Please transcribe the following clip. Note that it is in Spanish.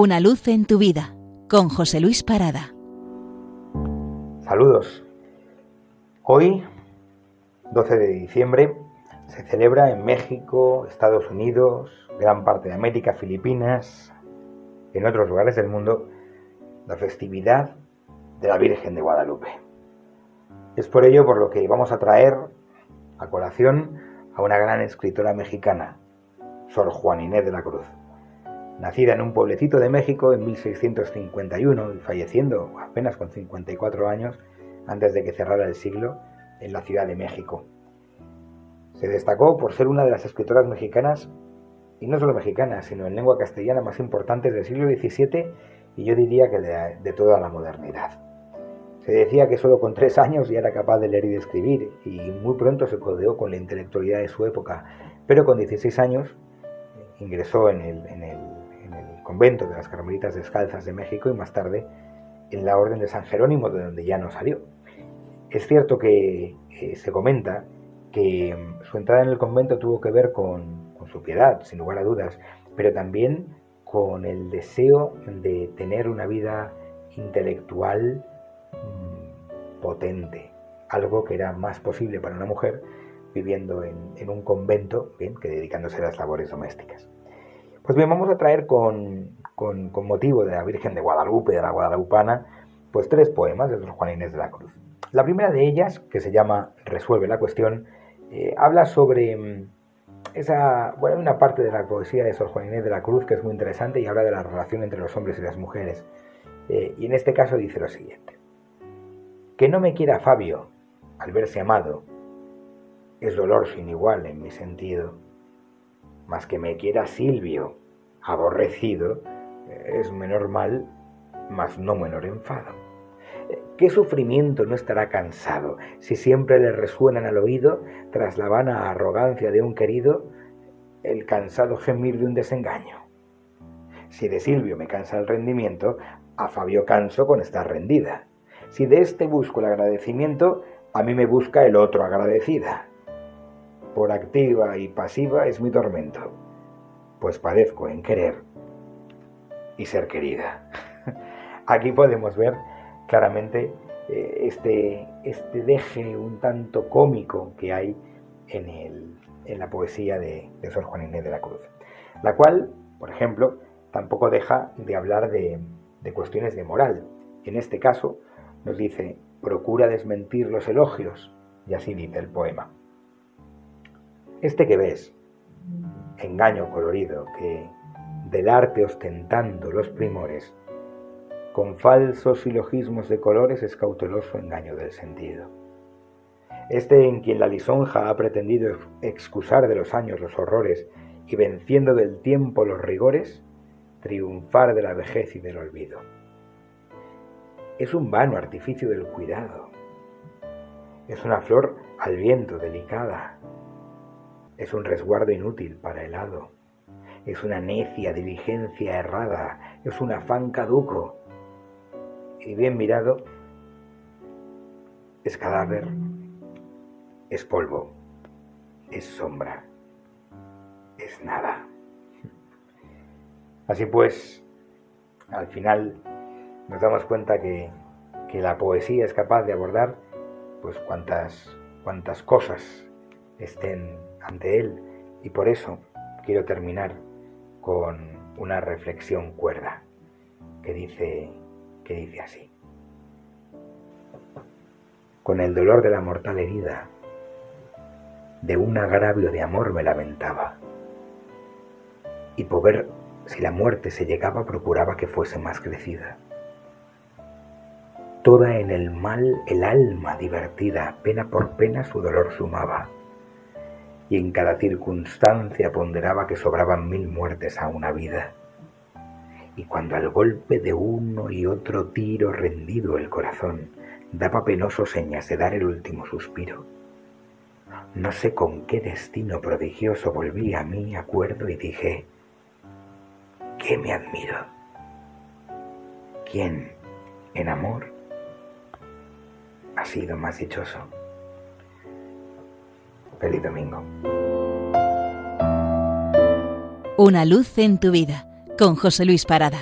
Una luz en tu vida con José Luis Parada. Saludos. Hoy, 12 de diciembre, se celebra en México, Estados Unidos, gran parte de América, Filipinas, en otros lugares del mundo, la festividad de la Virgen de Guadalupe. Es por ello por lo que vamos a traer a colación a una gran escritora mexicana, Sor Juan Inés de la Cruz. Nacida en un pueblecito de México en 1651 y falleciendo apenas con 54 años antes de que cerrara el siglo en la Ciudad de México. Se destacó por ser una de las escritoras mexicanas, y no solo mexicanas, sino en lengua castellana más importantes del siglo XVII y yo diría que de, toda la modernidad. Se decía que solo con tres años ya era capaz de leer y de escribir, y muy pronto se codeó con la intelectualidad de su época, pero con 16 años ingresó en el, convento de las Carmelitas Descalzas de México y más tarde en la Orden de San Jerónimo, de donde ya no salió. Es cierto que eh, se comenta que mm, su entrada en el convento tuvo que ver con, su piedad, sin lugar a dudas, pero también con el deseo de tener una vida intelectual mm, potente, algo que era más posible para una mujer viviendo en, un convento bien, que dedicándose a las labores domésticas. Pues bien, vamos a traer con, motivo de la Virgen de Guadalupe, de la Guadalupana, pues tres poemas de Sor Juan Inés de la Cruz. La primera de ellas, que se llama Resuelve la cuestión, eh, habla sobre mm, esa, bueno, una parte de la poesía de Sor Juan Inés de la Cruz que es muy interesante y habla de la relación entre los hombres y las mujeres. Eh, y en este caso dice lo siguiente. Que no me quiera Fabio al verse amado, es dolor sin igual en mi sentido. Mas que me quiera Silvio, aborrecido, es menor mal, mas no menor enfado. ¿Qué sufrimiento no estará cansado si siempre le resuenan al oído, tras la vana arrogancia de un querido, el cansado gemir de un desengaño? Si de Silvio me cansa el rendimiento, a Fabio canso con estar rendida. Si de este busco el agradecimiento, a mí me busca el otro agradecida por activa y pasiva es mi tormento, pues padezco en querer y ser querida. Aquí podemos ver claramente eh, este, este deje un tanto cómico que hay en, el, en la poesía de, de Sor Juan Inés de la Cruz, la cual, por ejemplo, tampoco deja de hablar de cuestiones de moral. En este caso, nos dice, procura desmentir los elogios, y así dice el poema. Este que ves, engaño colorido que, del arte ostentando los primores, con falsos silogismos de colores es cauteloso engaño del sentido. Este en quien la lisonja ha pretendido excusar de los años los horrores y venciendo del tiempo los rigores, triunfar de la vejez y del olvido. Es un vano artificio del cuidado. Es una flor al viento delicada, es un resguardo inútil para el hado. Es una necia diligencia errada. Es un afán caduco. Y bien mirado, es cadáver, es polvo, es sombra, es nada. Así pues, al final nos damos cuenta que, que la poesía es capaz de abordar pues cuantas, cuantas cosas estén ante Él. Y por eso quiero terminar con una reflexión cuerda que dice, que dice así. Con el dolor de la mortal herida, de un agravio de amor me lamentaba. Y por ver si la muerte se llegaba procuraba que fuese más crecida. Toda en el mal el alma divertida, pena por pena su dolor sumaba y en cada circunstancia ponderaba que sobraban mil muertes a una vida. Y cuando al golpe de uno y otro tiro rendido el corazón daba penoso señas de dar el último suspiro, no sé con qué destino prodigioso volví a mí acuerdo y dije, ¿qué me admiro? ¿Quién en amor ha sido más dichoso? Feliz domingo. Una luz en tu vida con José Luis Parada.